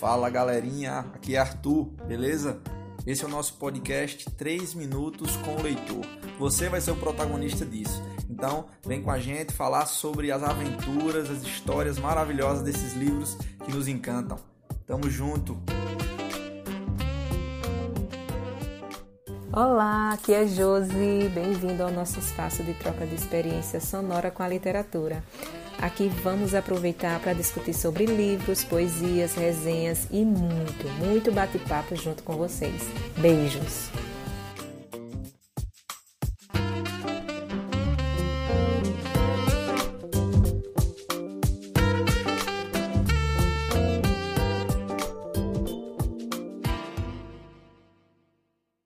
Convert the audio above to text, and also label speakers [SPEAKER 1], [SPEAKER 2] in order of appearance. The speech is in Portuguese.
[SPEAKER 1] Fala galerinha, aqui é Arthur, beleza? Esse é o nosso podcast 3 Minutos com o Leitor. Você vai ser o protagonista disso. Então, vem com a gente falar sobre as aventuras, as histórias maravilhosas desses livros que nos encantam. Tamo junto!
[SPEAKER 2] Olá, aqui é Josi. Bem-vindo ao nosso espaço de troca de experiência sonora com a literatura. Aqui vamos aproveitar para discutir sobre livros, poesias, resenhas e muito, muito bate-papo junto com vocês. Beijos!